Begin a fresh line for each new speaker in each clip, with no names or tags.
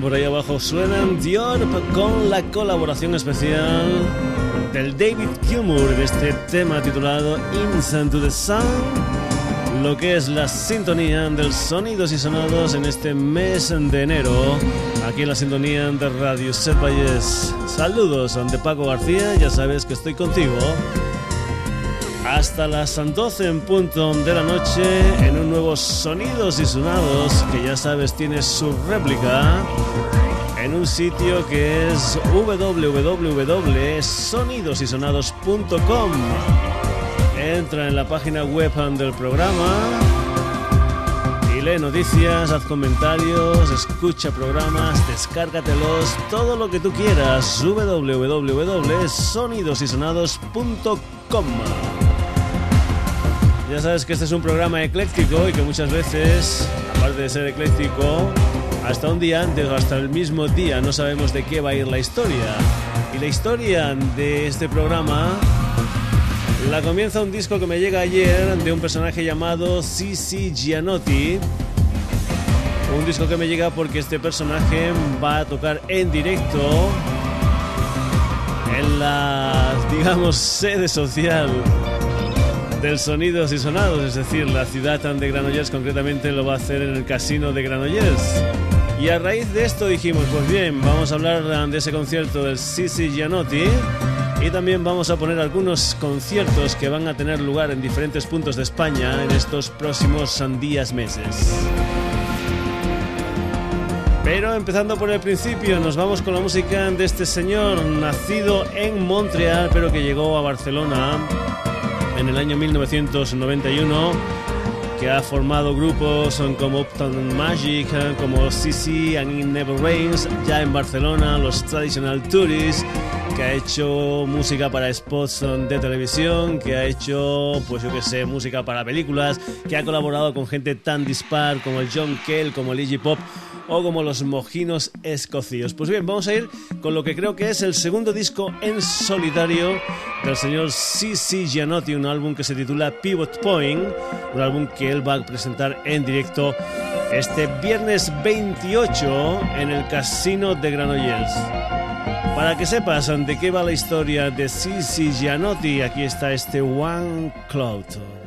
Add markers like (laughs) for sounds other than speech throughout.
por ahí abajo suenan Dior con la colaboración especial del David Gilmour de este tema titulado Instant to the Sun, lo que es la sintonía del sonidos y sonados en este mes de enero, aquí en la sintonía de Radio Set Valles. Saludos, de Paco García, ya sabes que estoy contigo hasta las 12 en punto de la noche en un nuevo Sonidos y Sonados que ya sabes tiene su réplica en un sitio que es www.sonidosysonados.com. Entra en la página web del programa y lee noticias, haz comentarios, escucha programas, descárgatelos, todo lo que tú quieras. www.sonidosysonados.com. Ya sabes que este es un programa ecléctico y que muchas veces, aparte de ser ecléctico, hasta un día antes o hasta el mismo día no sabemos de qué va a ir la historia. Y la historia de este programa la comienza un disco que me llega ayer de un personaje llamado Cici Gianotti. Un disco que me llega porque este personaje va a tocar en directo en la, digamos, sede social del Sonidos y Sonados, es decir, la ciudad de Granollers concretamente lo va a hacer en el casino de Granollers. Y a raíz de esto dijimos, pues bien, vamos a hablar de ese concierto del Sisi Gianotti y también vamos a poner algunos conciertos que van a tener lugar en diferentes puntos de España en estos próximos días, meses. Pero empezando por el principio, nos vamos con la música de este señor, nacido en Montreal, pero que llegó a Barcelona en el año 1991 que ha formado grupos como Upton Magic, como CC and Never Rains, ya en Barcelona, los Traditional Tourists, que ha hecho música para spots de televisión, que ha hecho, pues yo que sé, música para películas, que ha colaborado con gente tan dispar como el John Kell, como el Iggy Pop o como los mojinos escocios. Pues bien, vamos a ir con lo que creo que es el segundo disco en solitario del señor C.C. Gianotti, un álbum que se titula Pivot Point, un álbum que él va a presentar en directo este viernes 28 en el Casino de Granollers. Para que sepas de qué va la historia de C.C. Gianotti, aquí está este One Cloud.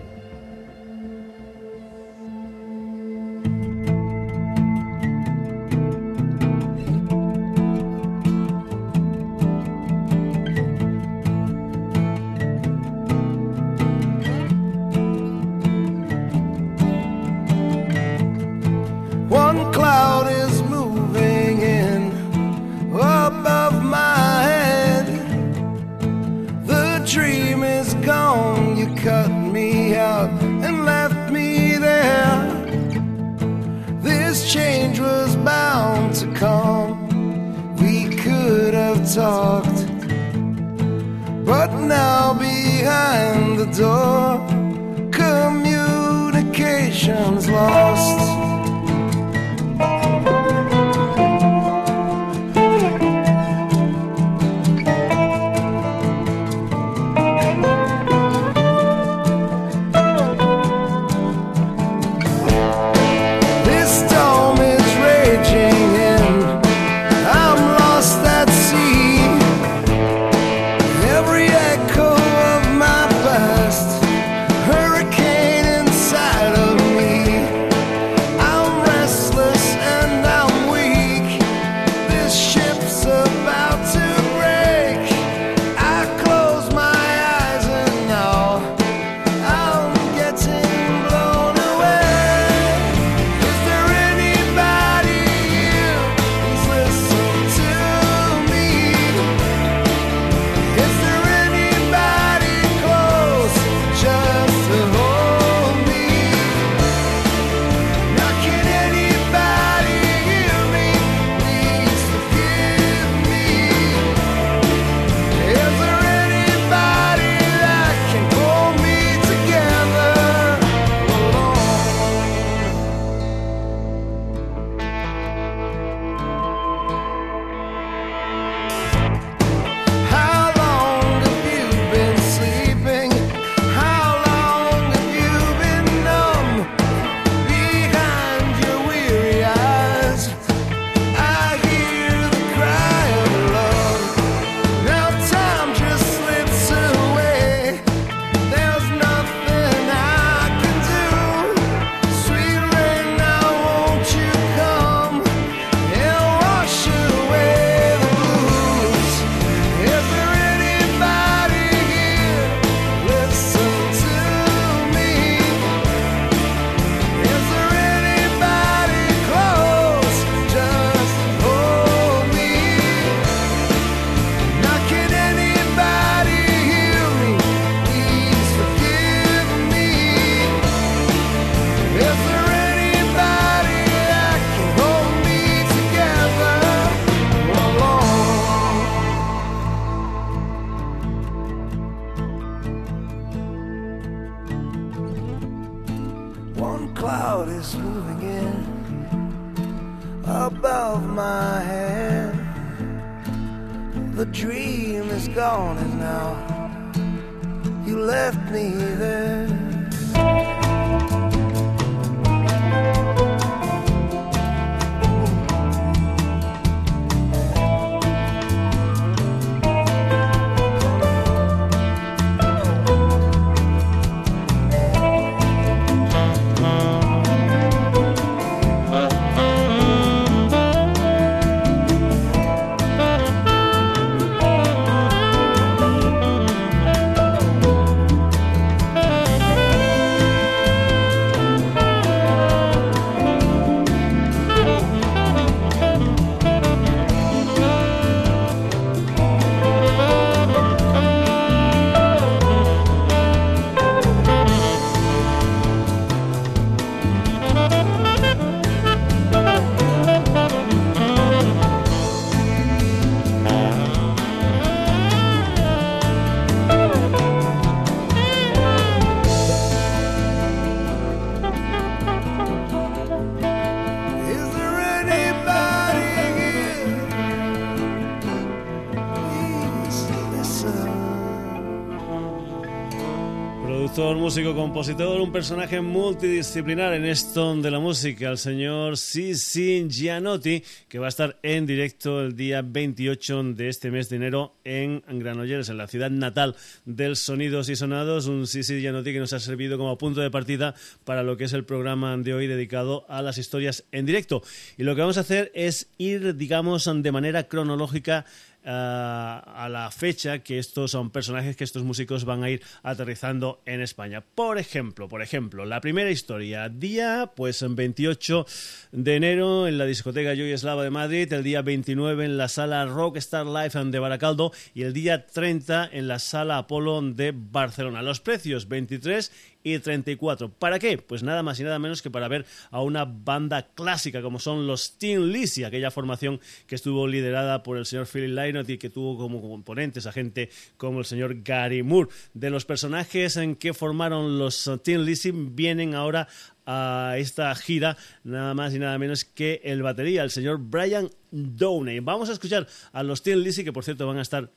Músico, compositor, un personaje multidisciplinar en esto de la música, el señor Sisi Gianotti, que va a estar en directo el día 28 de este mes de enero en Granollers, en la ciudad natal del Sonidos y Sonados. Un Sisi Gianotti que nos ha servido como punto de partida para lo que es el programa de hoy dedicado a las historias en directo. Y lo que vamos a hacer es ir, digamos, de manera cronológica eh, a la fecha que estos son personajes que estos músicos van a ir aterrizando en España. Por ejemplo, por ejemplo, la primera historia, día pues en 28 de enero en la discoteca Joy Eslava de Madrid, el día 29 en la sala Rockstar Live de Baracaldo y el día 30 en la sala Apolo de Barcelona. Los precios 23 y 34. ¿Para qué? Pues nada más y nada menos que para ver a una banda clásica como son los Teen Lizzy, aquella formación que estuvo liderada por el señor Philip Lynott y que tuvo como componentes a gente como el señor Gary Moore. De los personajes en que formaron los Teen Lizzy vienen ahora a esta gira nada más y nada menos que el batería, el señor Brian Downey. Vamos a escuchar a los Teen Lizzy que por cierto van a estar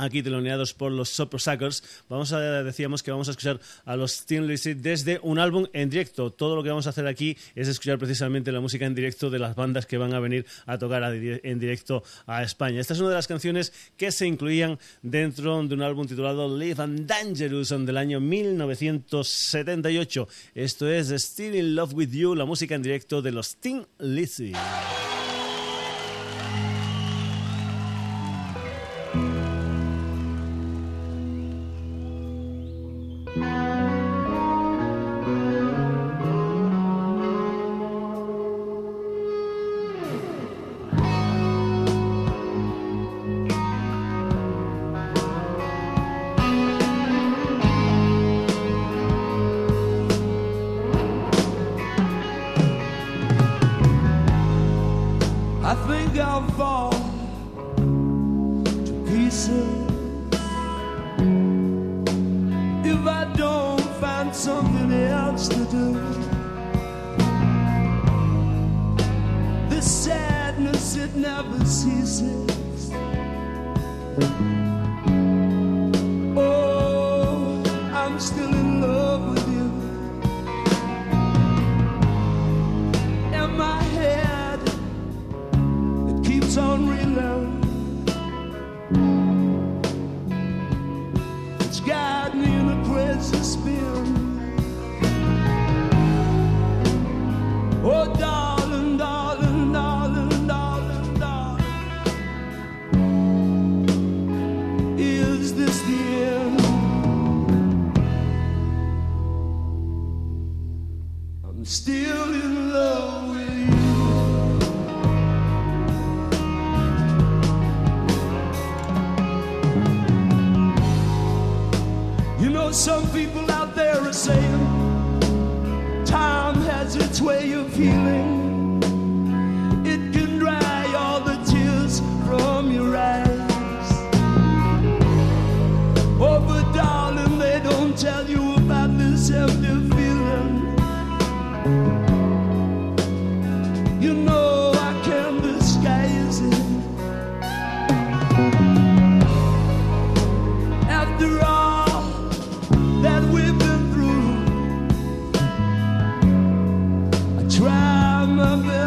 aquí teloneados por los Sopro Suckers. Vamos a decíamos que vamos a escuchar a los Teen Lizzy desde un álbum en directo. Todo lo que vamos a hacer aquí es escuchar precisamente la música en directo de las bandas que van a venir a tocar en directo a España. Esta es una de las canciones que se incluían dentro de un álbum titulado Live and Dangerous del año 1978. Esto es Still in Love with You, la música en directo de los Teen Lizzy.
try my
best.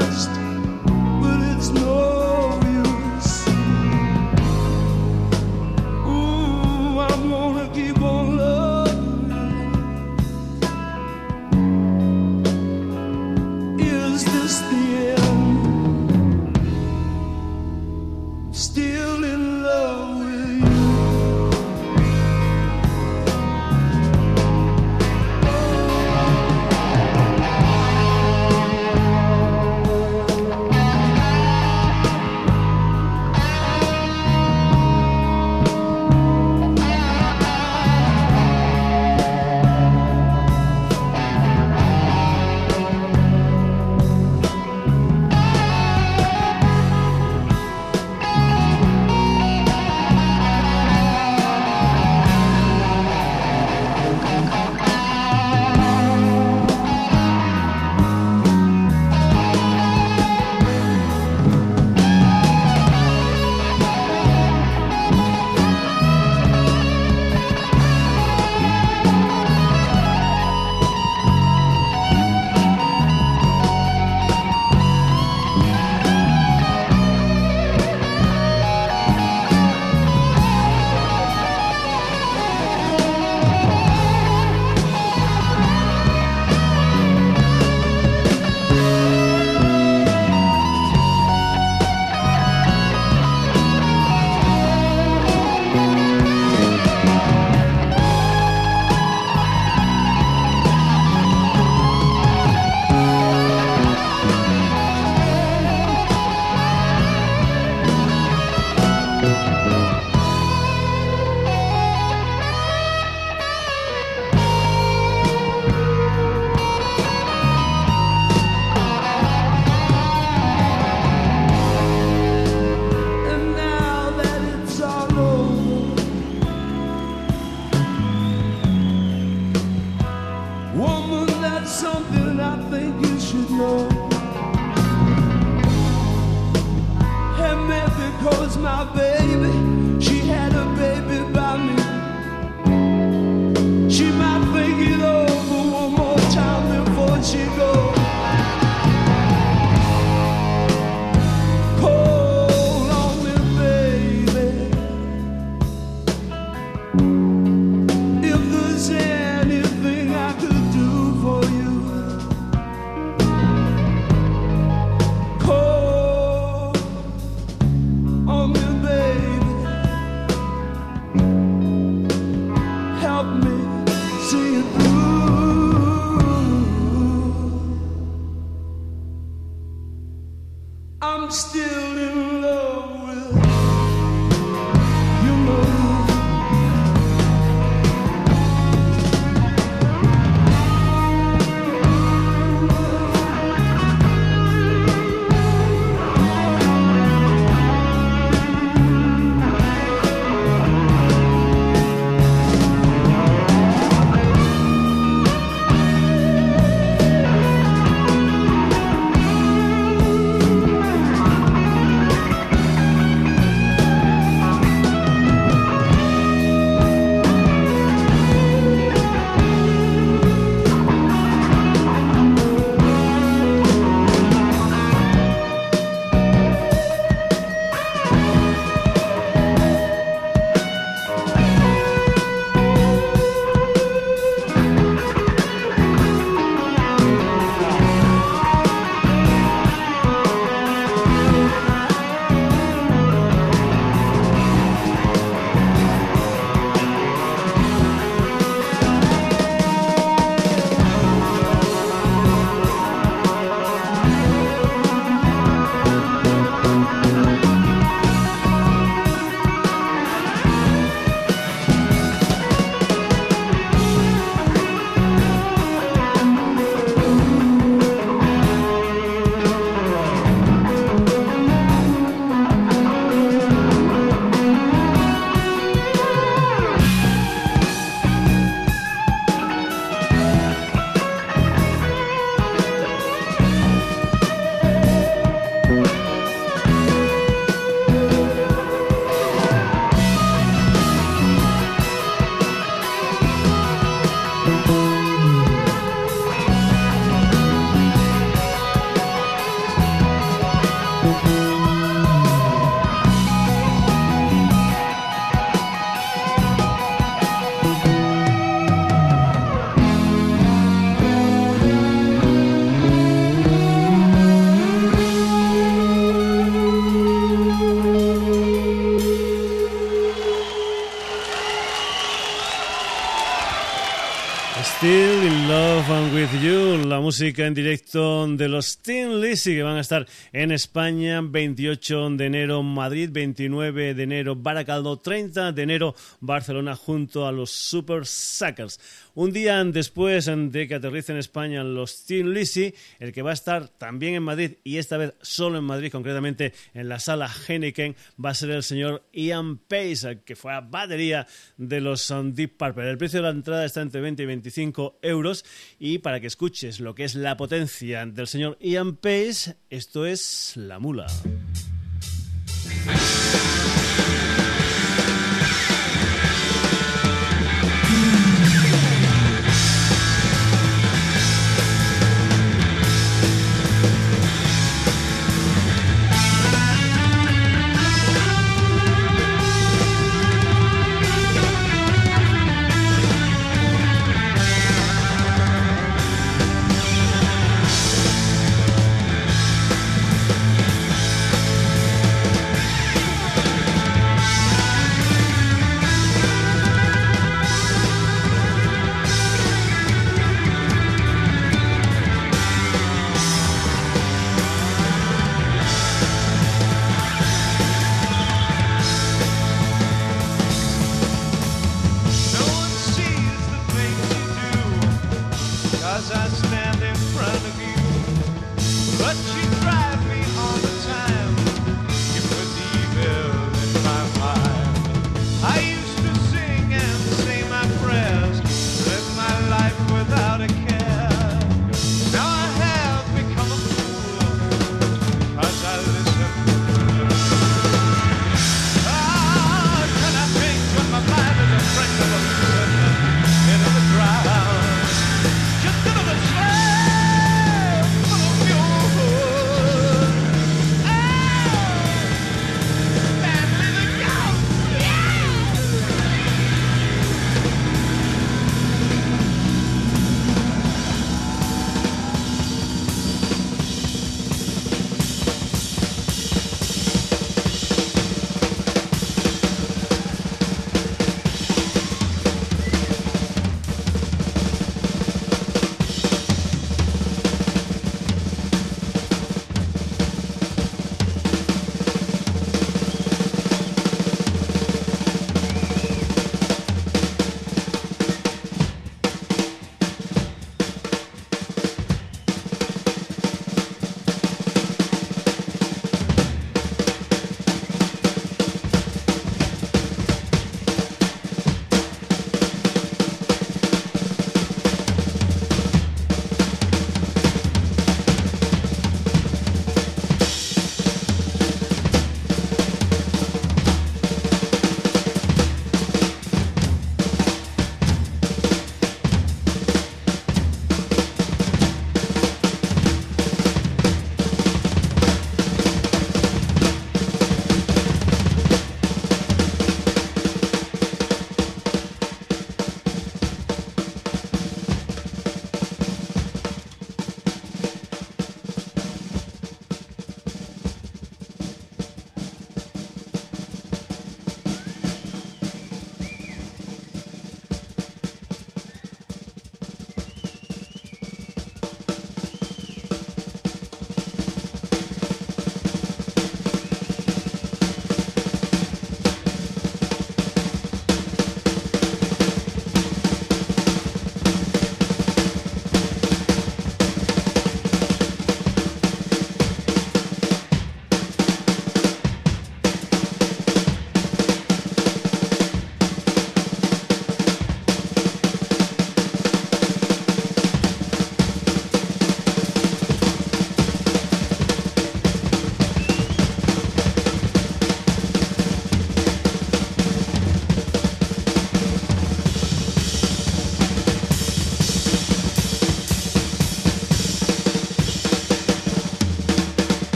En directo de los Teen Lizzy que van a estar en España 28 de enero Madrid, 29 de enero Baracaldo, 30 de enero Barcelona junto a los Super Suckers. Un día después de que aterrice en España los Teen Lizzy, el que va a estar también en Madrid y esta vez solo en Madrid, concretamente en la sala Heineken, va a ser el señor Ian Pace, que fue a batería de los Deep Purple. El precio de la entrada está entre 20 y 25 euros y para que escuches lo que es la potencia del señor Ian Pace, esto es La Mula.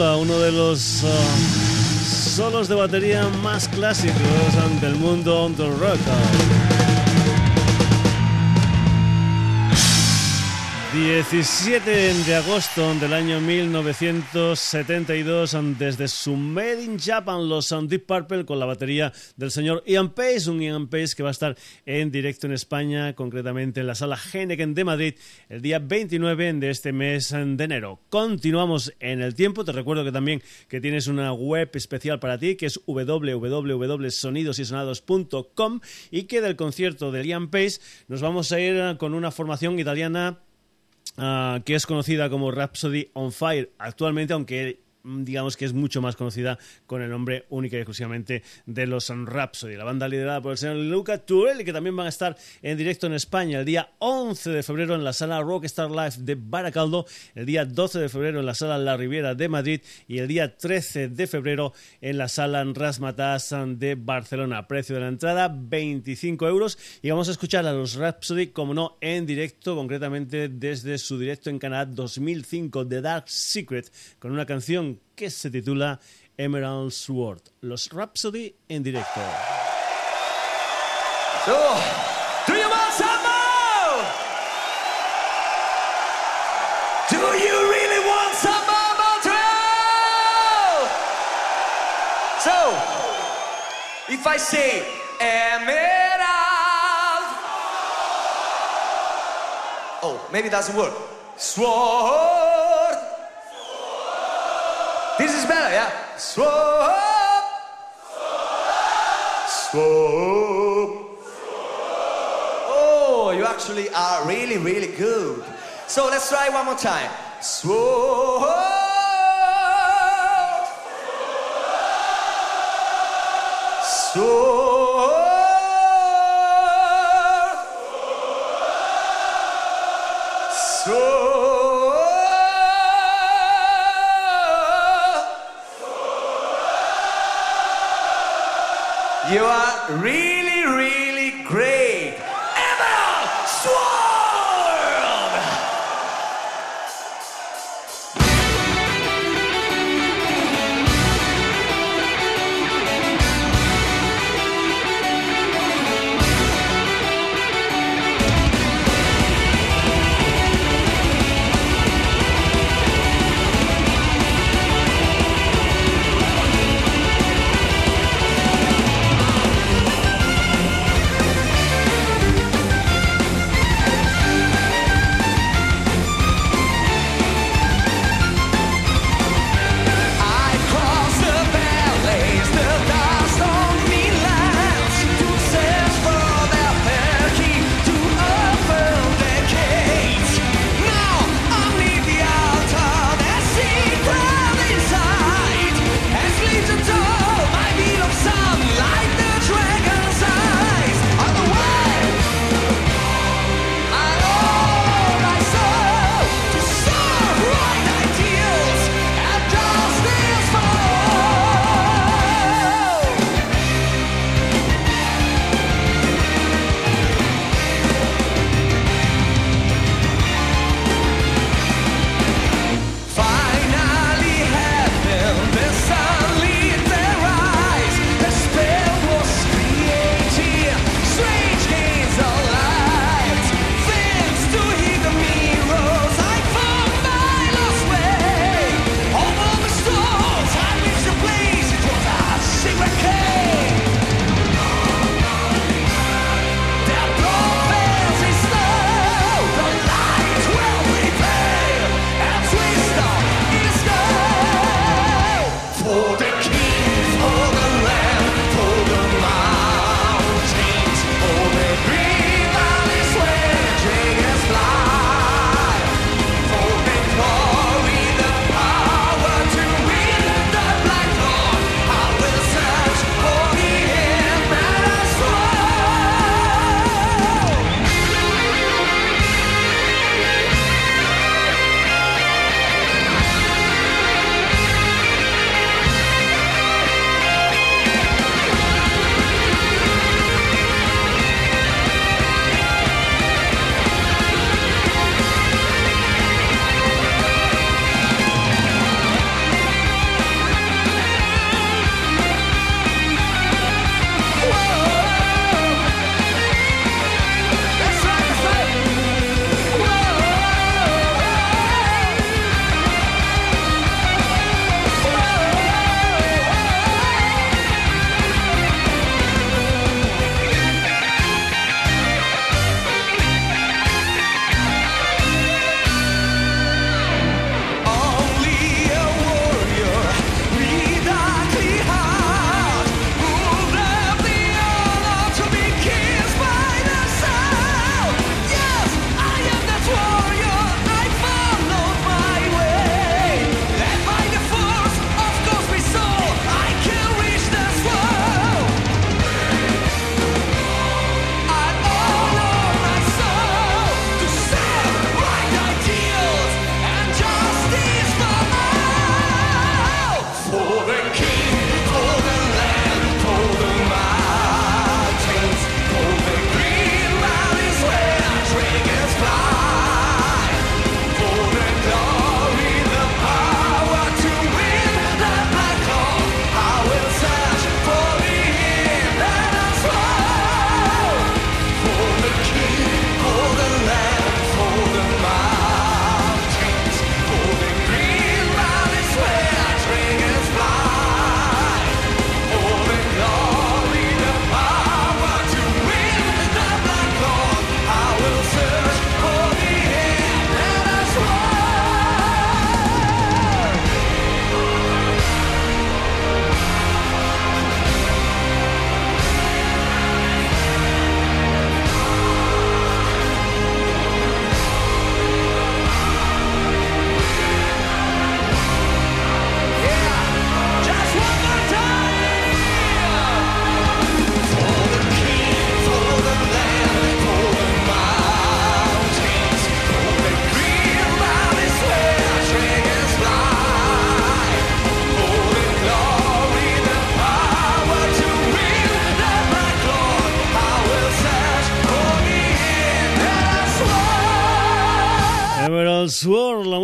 Uno de los uh, solos de batería más clásicos del mundo del rock. 17 de agosto del año 1972, desde su Made in Japan, los Deep Purple, con la batería del señor Ian Pace, un Ian Pace que va a estar en directo en España, concretamente en la sala Heineken de Madrid, el día 29 de este mes de enero. Continuamos en el tiempo, te recuerdo que también que tienes una web especial para ti, que es www.sonidosysonados.com y que del concierto de Ian Pace nos vamos a ir con una formación italiana Ah, que es conocida como Rhapsody on Fire actualmente, aunque digamos que es mucho más conocida con el nombre único y exclusivamente de los Rhapsody, la banda liderada por el señor Luca Tuel, que también van a estar en directo en España el día 11 de febrero en la sala Rockstar Live de Baracaldo, el día 12 de febrero en la sala La Riviera de Madrid y el día 13 de febrero en la sala Rasmatas de Barcelona. Precio de la entrada 25 euros y vamos a escuchar a los Rhapsody, como no, en directo, concretamente desde su directo en Canadá 2005 de Dark Secret, con una canción que se titula Emerald Sword, los Rhapsody en directo.
so If I say emerald, oh, maybe it doesn't work. Sword. This is better, yeah? Swap. Swap. Oh, you actually are really, really good. So let's try one more time. Swap. Swap. You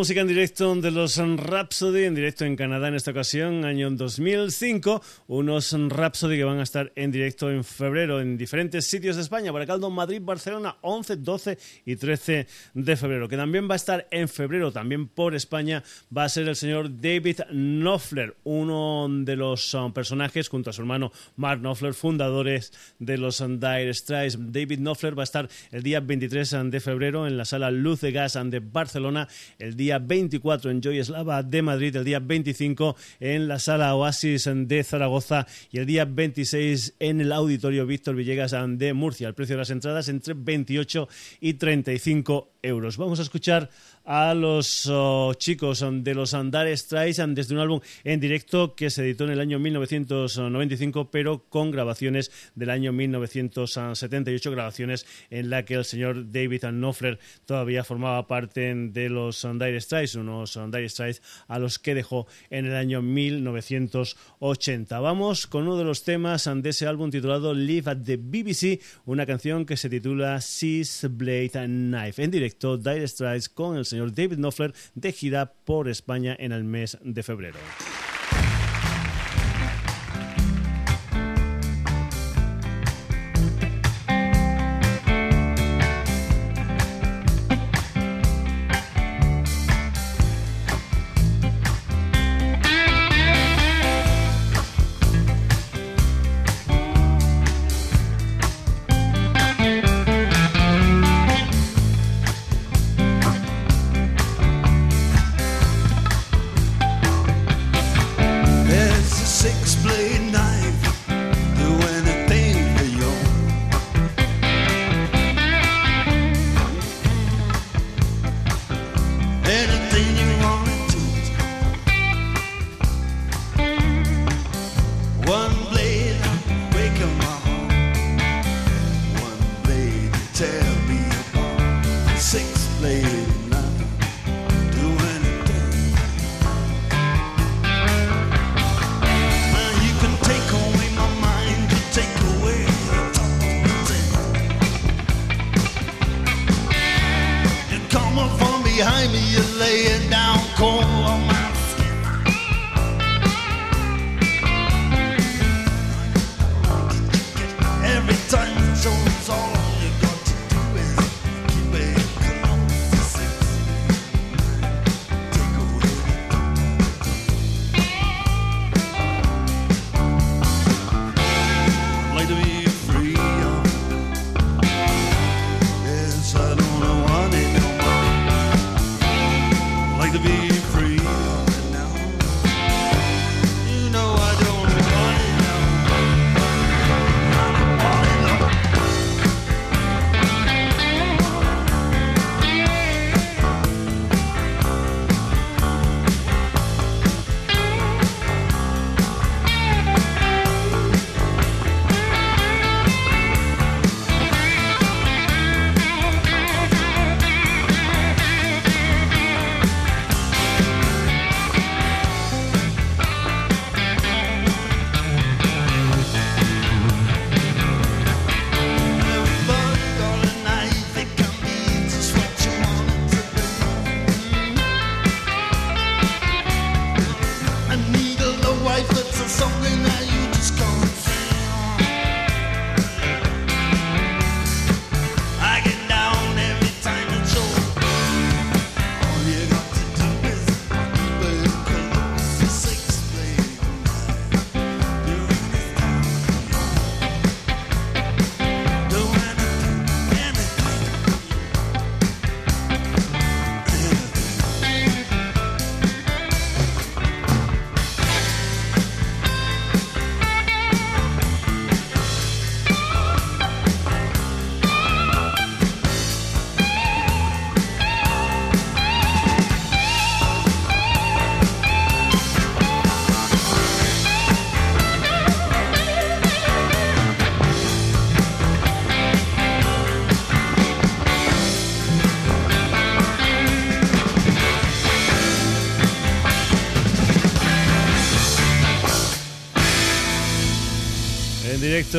música en directo de los Rhapsody, en directo en Canadá en esta ocasión, año 2005. Unos Rhapsody que van a estar en directo en febrero en diferentes sitios de España, Baracaldo, Madrid, Barcelona, 11, 12 y 13 de febrero. Que también va a estar en febrero, también por España, va a ser el señor David Knopfler, uno de los um, personajes, junto a su hermano Mark Knopfler, fundadores de los Dire Straits. David Knopfler va a estar el día 23 de febrero en la sala Luz de Gas de Barcelona, el día 24 en Joy Slava de Madrid, el día 25 en la Sala Oasis de Zaragoza y el día 26 en el Auditorio Víctor Villegas de Murcia. El precio de las entradas entre 28 y 35 euros. Vamos a escuchar a los oh, chicos de los Andar Strikes desde un álbum en directo que se editó en el año 1995, pero con grabaciones del año 1978, grabaciones en la que el señor David Knopfler todavía formaba parte de los Dire Strikes, unos Dire Strikes a los que dejó en el año 1980. Vamos con uno de los temas de ese álbum titulado Live at the BBC, una canción que se titula Six Blade Knife. En directo, Dire Strikes con el señor señor David Knopfler de gira por España en el mes de febrero.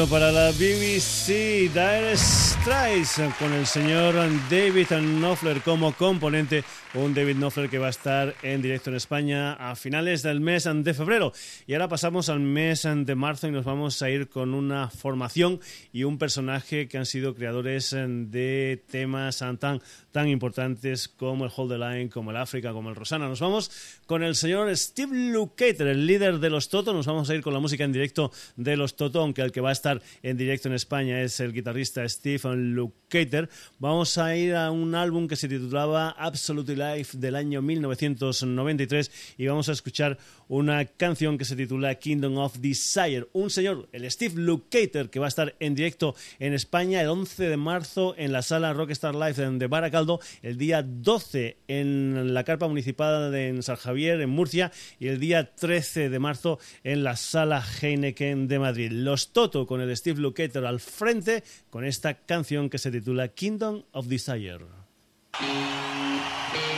Para la BBC, Dire Straits con el señor David Knopfler como componente un David Knopfler que va a estar en directo en España a finales del mes de febrero. Y ahora pasamos al mes de marzo y nos vamos a ir con una formación y un personaje que han sido creadores de temas tan, tan importantes como el Hold the Line, como el África, como el Rosana. Nos vamos con el señor Steve Lukather, el líder de los Toto. Nos vamos a ir con la música en directo de los Toto, aunque el que va a estar en directo en España es el guitarrista Stephen Lukather. Vamos a ir a un álbum que se titulaba Absolutely Life del año 1993 y vamos a escuchar una canción que se titula Kingdom of Desire. Un señor, el Steve Lukather, que va a estar en directo en España el 11 de marzo en la sala Rockstar Live de Baracaldo, el día 12 en la carpa municipal de San Javier, en Murcia, y el día 13 de marzo en la sala Heineken de Madrid. Los Toto con el Steve Lukather al frente con esta canción que se titula Kingdom of Desire. Thank you.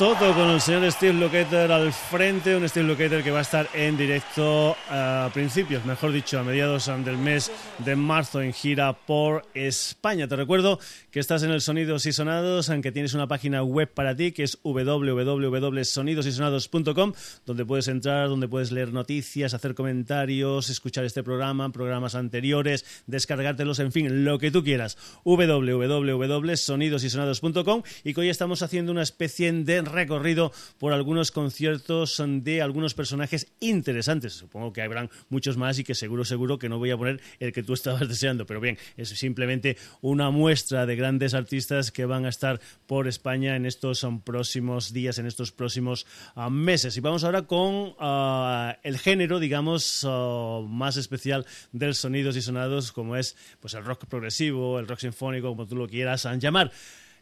Toto con el señor Steve Lukather al frente, un Steve Lukather que va a estar en directo a principios, mejor dicho, a mediados del mes de marzo en gira por España. Te recuerdo que estás en el Sonidos y Sonados, aunque tienes una página web para ti que es www.sonidosysonados.com, donde puedes entrar, donde puedes leer noticias, hacer comentarios, escuchar este programa, programas anteriores, descargártelos, en fin, lo que tú quieras. www.sonidosysonados.com y que hoy estamos haciendo una especie de recorrido por algunos conciertos de algunos personajes interesantes. Supongo que habrán muchos más y que seguro, seguro que no voy a poner el que tú estabas (laughs) deseando, pero bien, es simplemente una muestra de grandes artistas que van a estar por España en estos um, próximos días, en estos próximos uh, meses. Y vamos ahora con uh, el género, digamos, uh, más especial del sonidos y sonados, como es pues el rock progresivo, el rock sinfónico, como tú lo quieras llamar.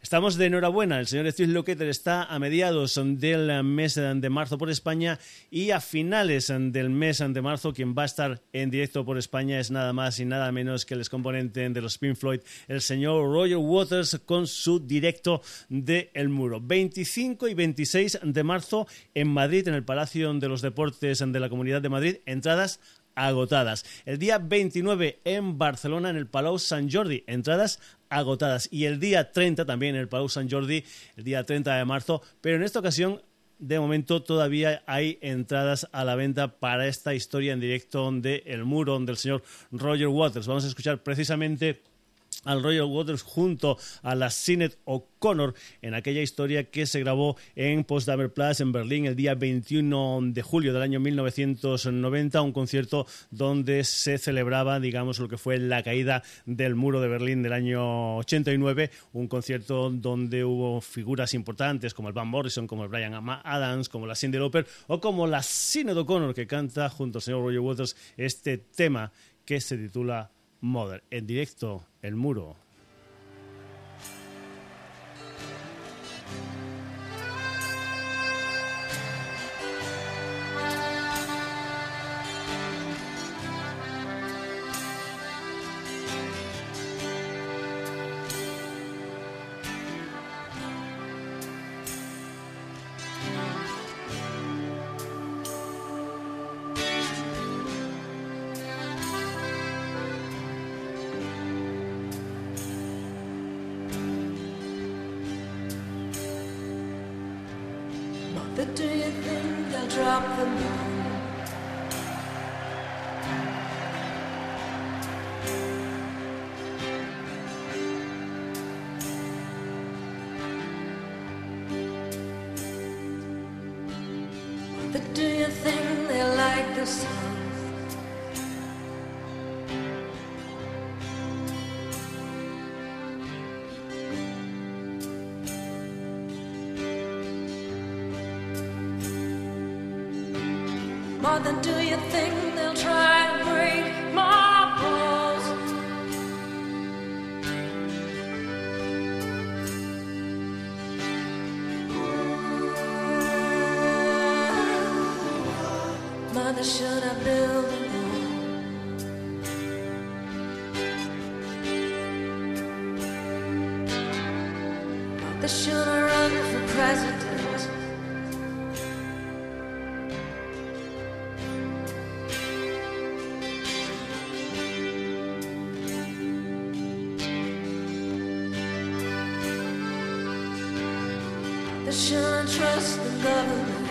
Estamos de enhorabuena. El señor Steve Lukather está a mediados del mes de marzo por España y a finales del mes de marzo quien va a estar en directo por España es nada más y nada menos que el excomponente de los Pink Floyd, el señor Roger Waters con su directo de El Muro. 25 y 26 de marzo en Madrid, en el Palacio de los Deportes de la Comunidad de Madrid. Entradas agotadas. El día 29 en Barcelona, en el Palau Sant Jordi, entradas agotadas. Y el día 30 también en el Palau Sant Jordi, el día 30 de marzo, pero en esta ocasión de momento todavía hay entradas a la venta para esta historia en directo de El Muro del señor Roger Waters. Vamos a escuchar precisamente al Royal Waters junto a la Sinet O'Connor en aquella historia que se grabó en Potsdamer Platz en Berlín el día 21 de julio del año 1990, un concierto donde se celebraba, digamos, lo que fue la caída del muro de Berlín del año 89, un concierto donde hubo figuras importantes como el Van Morrison, como el Brian Adams, como la Cindy Lauper o como la Sinet O'Connor que canta junto al señor Roger Waters este tema que se titula Mother. En directo, El Muro.
They shouldn't trust the government.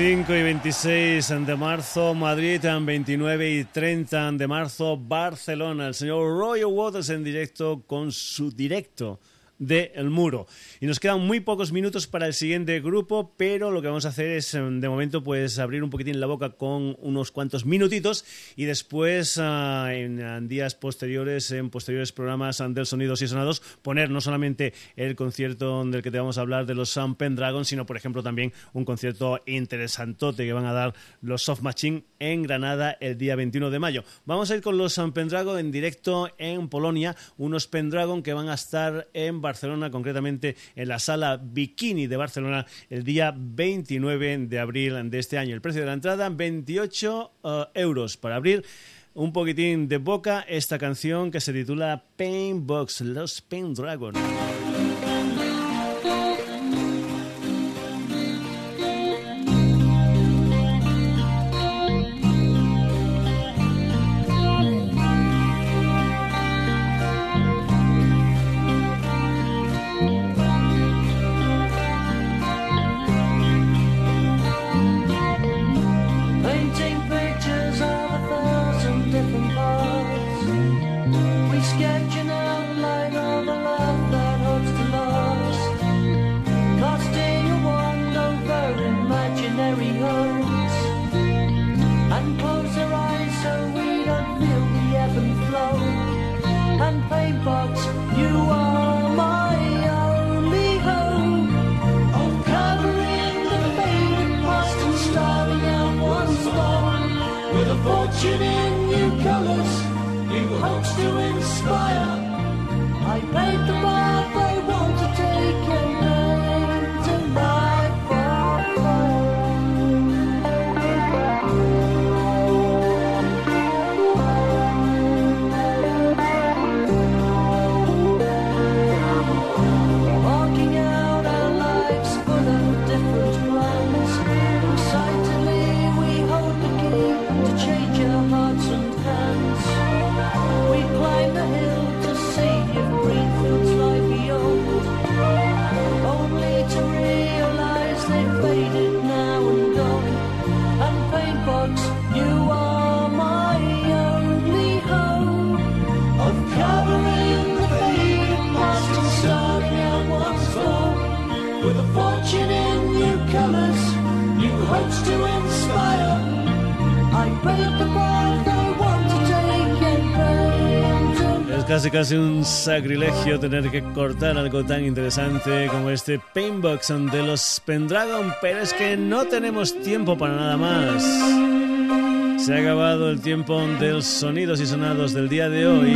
25 y 26 de marzo, Madrid, 29 y 30 de marzo, Barcelona. El señor Roger Waters en directo con su directo de El Muro. Y nos quedan muy pocos minutos para el siguiente grupo, pero lo que vamos a hacer es, eh, de momento, pues abrir un poquitín la boca con unos cuantos minutitos y después, ah, en, en días posteriores, en posteriores programas del Sonidos y Sonados, poner no solamente el concierto del que te vamos a hablar de los Sun Pendragon, sino, por ejemplo, también un concierto interesantote que van a dar los Soft Machine en Granada el día 21 de mayo. Vamos a ir con los Sun Pendragon en directo en Polonia, unos Pendragon que van a estar en Barcelona, concretamente en la sala Bikini de Barcelona el día 29 de abril de este año. El precio de la entrada 28 eh, euros para abrir un poquitín de boca esta canción que se titula Pain Box, Los Pendragon.
Painting
casi un sacrilegio tener que cortar algo tan interesante como este Painbox de los Pendragon, pero es que no tenemos tiempo para nada más. Se ha acabado el tiempo de sonidos y sonados del día de hoy,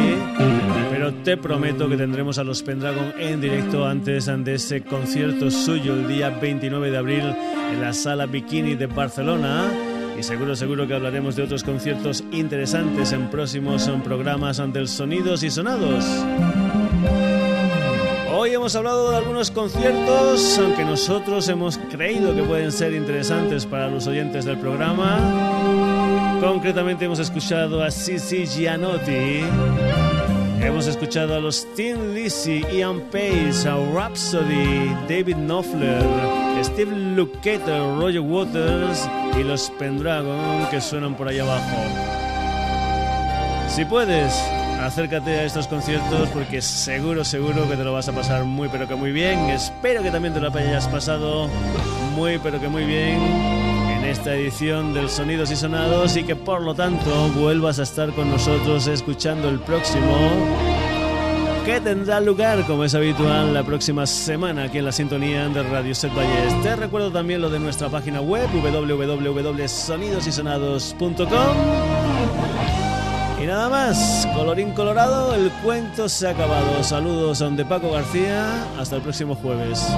pero te prometo que tendremos a los Pendragon en directo antes de ese concierto suyo el día 29 de abril en la sala Bikini de Barcelona. Y seguro, seguro que hablaremos de otros conciertos interesantes en próximos programas del Sonidos y Sonados. Hoy hemos hablado de algunos conciertos, aunque nosotros hemos creído que pueden ser interesantes para los oyentes del programa. Concretamente hemos escuchado a Sisi Gianotti, hemos escuchado a los Tin Lizzy, Ian Pace, a Rhapsody, David Knopfler, Steve Lukather, Roger Waters y los Pendragon que suenan por ahí abajo. Si puedes, acércate a estos conciertos porque seguro, seguro que te lo vas a pasar muy pero que muy bien. Espero que también te lo hayas pasado muy pero que muy bien en esta edición del Sonidos y Sonados y que por lo tanto vuelvas a estar con nosotros escuchando el próximo que tendrá lugar como es habitual la próxima semana aquí en la sintonía de Radio Set Valles. Te recuerdo también lo de nuestra página web www.sonidosysonados.com y nada más, colorín colorado, el cuento se ha acabado. Saludos a de Paco García, hasta el próximo jueves.